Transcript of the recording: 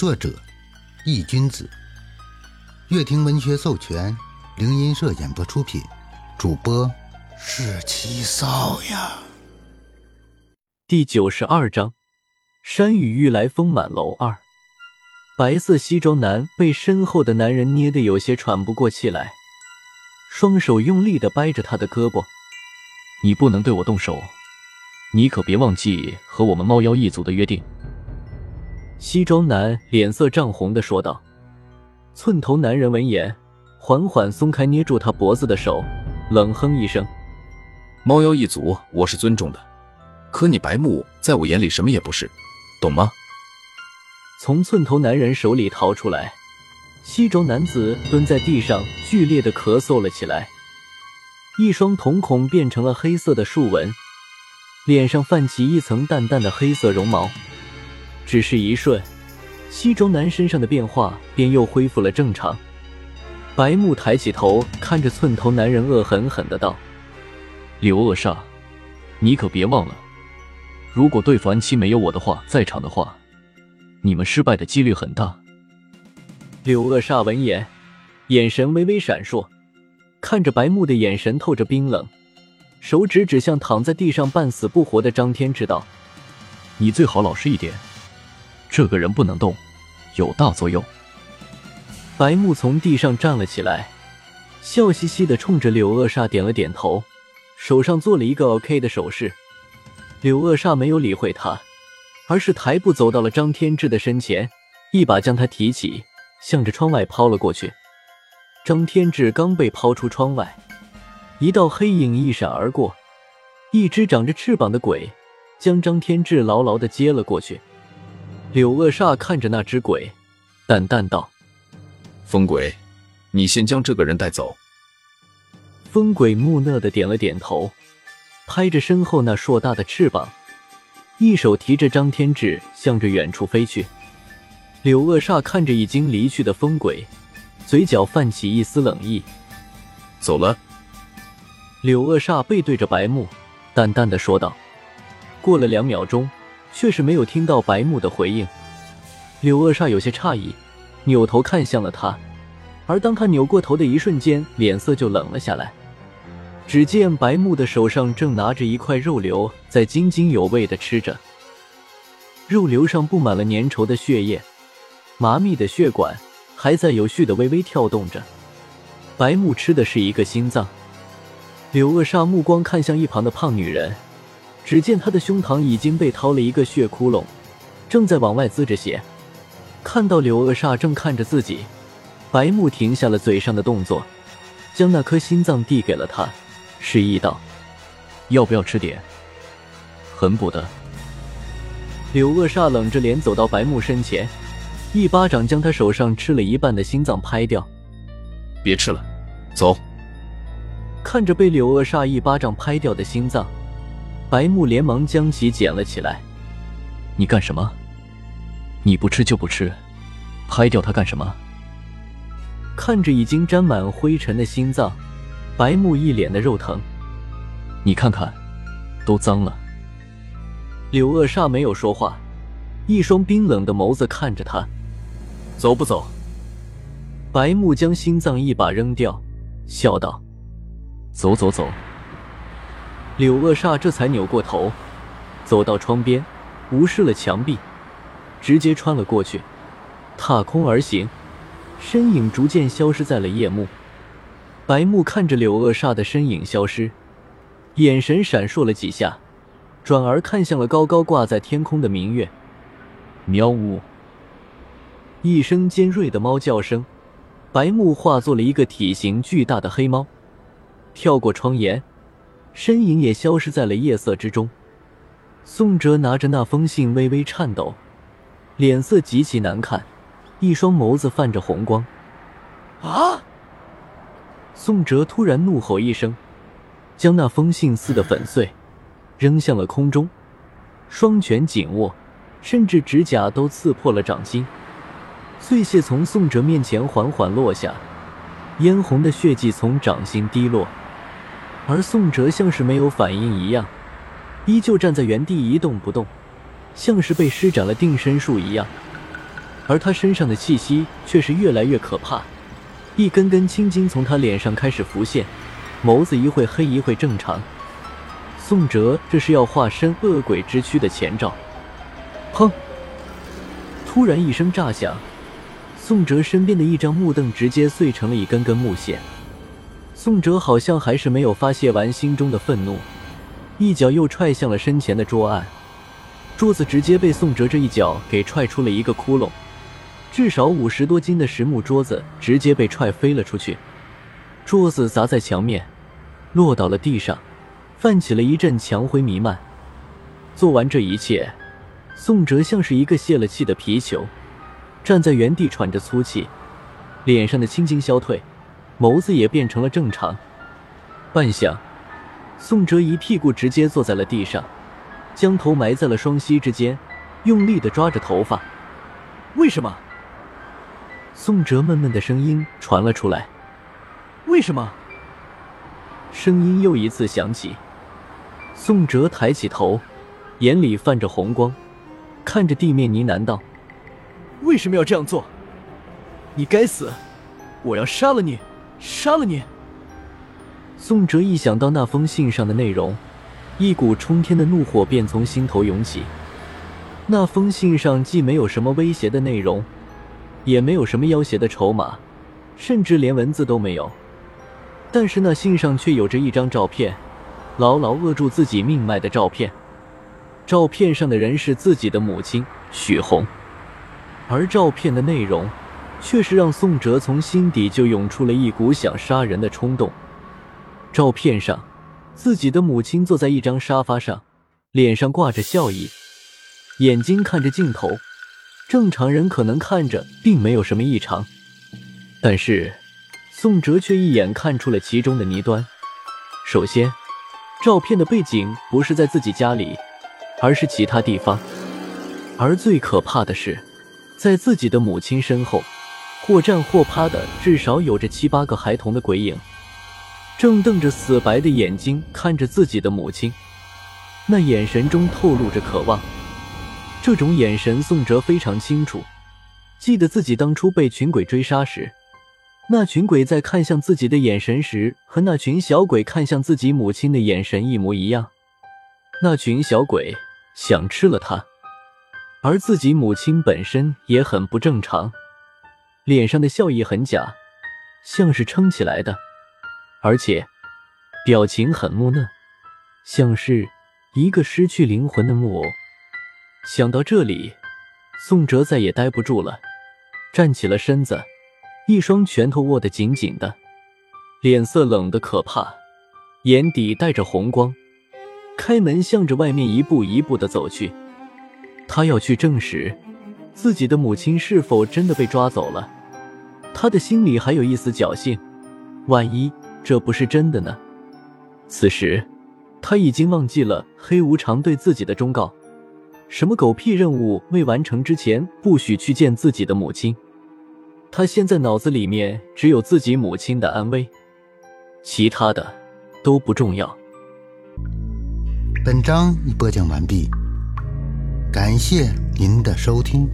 作者：易君子，乐亭文学授权，灵音社演播出品，主播是七少呀。第九十二章：山雨欲来风满楼二。白色西装男被身后的男人捏得有些喘不过气来，双手用力的掰着他的胳膊：“你不能对我动手，你可别忘记和我们猫妖一族的约定。”西装男脸色涨红的说道：“寸头男人闻言，缓缓松开捏住他脖子的手，冷哼一声：‘猫妖一族我是尊重的，可你白木在我眼里什么也不是，懂吗？’从寸头男人手里逃出来，西装男子蹲在地上，剧烈的咳嗽了起来，一双瞳孔变成了黑色的竖纹，脸上泛起一层淡淡的黑色绒毛。”只是一瞬，西装男身上的变化便又恢复了正常。白木抬起头，看着寸头男人，恶狠狠的道：“柳恶煞，你可别忘了，如果对付安七没有我的话，在场的话，你们失败的几率很大。”柳恶煞闻言，眼神微微闪烁，看着白木的眼神透着冰冷，手指指向躺在地上半死不活的张天志道：“你最好老实一点。”这个人不能动，有大作用。白木从地上站了起来，笑嘻嘻的冲着柳恶煞点了点头，手上做了一个 OK 的手势。柳恶煞没有理会他，而是抬步走到了张天志的身前，一把将他提起，向着窗外抛了过去。张天志刚被抛出窗外，一道黑影一闪而过，一只长着翅膀的鬼将张天志牢牢的接了过去。柳恶煞看着那只鬼，淡淡道：“风鬼，你先将这个人带走。”风鬼木讷的点了点头，拍着身后那硕大的翅膀，一手提着张天志向着远处飞去。柳恶煞看着已经离去的风鬼，嘴角泛起一丝冷意：“走了。”柳恶煞背对着白木，淡淡的说道。过了两秒钟。却是没有听到白木的回应，柳恶煞有些诧异，扭头看向了他。而当他扭过头的一瞬间，脸色就冷了下来。只见白木的手上正拿着一块肉瘤，在津津有味的吃着。肉瘤上布满了粘稠的血液，麻密的血管还在有序的微微跳动着。白木吃的是一个心脏。柳恶煞目光看向一旁的胖女人。只见他的胸膛已经被掏了一个血窟窿，正在往外滋着血。看到柳恶煞正看着自己，白木停下了嘴上的动作，将那颗心脏递给了他，示意道：“要不要吃点？很补的。”柳恶煞冷着脸走到白木身前，一巴掌将他手上吃了一半的心脏拍掉。“别吃了，走。”看着被柳恶煞一巴掌拍掉的心脏。白木连忙将其捡了起来。你干什么？你不吃就不吃，拍掉它干什么？看着已经沾满灰尘的心脏，白木一脸的肉疼。你看看，都脏了。柳恶煞没有说话，一双冰冷的眸子看着他。走不走？白木将心脏一把扔掉，笑道：“走走走。”柳恶煞这才扭过头，走到窗边，无视了墙壁，直接穿了过去，踏空而行，身影逐渐消失在了夜幕。白木看着柳恶煞的身影消失，眼神闪烁了几下，转而看向了高高挂在天空的明月。喵呜！一声尖锐的猫叫声，白木化作了一个体型巨大的黑猫，跳过窗沿。身影也消失在了夜色之中。宋哲拿着那封信，微微颤抖，脸色极其难看，一双眸子泛着红光。啊！宋哲突然怒吼一声，将那封信撕得粉碎，扔向了空中，双拳紧握，甚至指甲都刺破了掌心。碎屑从宋哲面前缓缓落下，嫣红的血迹从掌心滴落。而宋哲像是没有反应一样，依旧站在原地一动不动，像是被施展了定身术一样。而他身上的气息却是越来越可怕，一根根青筋从他脸上开始浮现，眸子一会黑一会正常。宋哲这是要化身恶鬼之躯的前兆。砰！突然一声炸响，宋哲身边的一张木凳直接碎成了一根根木屑。宋哲好像还是没有发泄完心中的愤怒，一脚又踹向了身前的桌案，桌子直接被宋哲这一脚给踹出了一个窟窿，至少五十多斤的实木桌子直接被踹飞了出去，桌子砸在墙面，落到了地上，泛起了一阵墙灰弥漫。做完这一切，宋哲像是一个泄了气的皮球，站在原地喘着粗气，脸上的青筋消退。眸子也变成了正常。半晌，宋哲一屁股直接坐在了地上，将头埋在了双膝之间，用力的抓着头发。为什么？宋哲闷闷的声音传了出来。为什么？声音又一次响起。宋哲抬起头，眼里泛着红光，看着地面呢喃道：“为什么要这样做？你该死！我要杀了你！”杀了你！宋哲一想到那封信上的内容，一股冲天的怒火便从心头涌起。那封信上既没有什么威胁的内容，也没有什么要挟的筹码，甚至连文字都没有。但是那信上却有着一张照片，牢牢扼住自己命脉的照片。照片上的人是自己的母亲许红，而照片的内容。却是让宋哲从心底就涌出了一股想杀人的冲动。照片上，自己的母亲坐在一张沙发上，脸上挂着笑意，眼睛看着镜头。正常人可能看着并没有什么异常，但是宋哲却一眼看出了其中的泥端。首先，照片的背景不是在自己家里，而是其他地方。而最可怕的是，在自己的母亲身后。或站或趴的，至少有着七八个孩童的鬼影，正瞪着死白的眼睛看着自己的母亲，那眼神中透露着渴望。这种眼神，宋哲非常清楚。记得自己当初被群鬼追杀时，那群鬼在看向自己的眼神时，和那群小鬼看向自己母亲的眼神一模一样。那群小鬼想吃了他，而自己母亲本身也很不正常。脸上的笑意很假，像是撑起来的，而且表情很木讷，像是一个失去灵魂的木偶。想到这里，宋哲再也待不住了，站起了身子，一双拳头握得紧紧的，脸色冷得可怕，眼底带着红光，开门向着外面一步一步的走去。他要去证实。自己的母亲是否真的被抓走了？他的心里还有一丝侥幸，万一这不是真的呢？此时，他已经忘记了黑无常对自己的忠告：什么狗屁任务未完成之前不许去见自己的母亲。他现在脑子里面只有自己母亲的安危，其他的都不重要。本章已播讲完毕，感谢您的收听。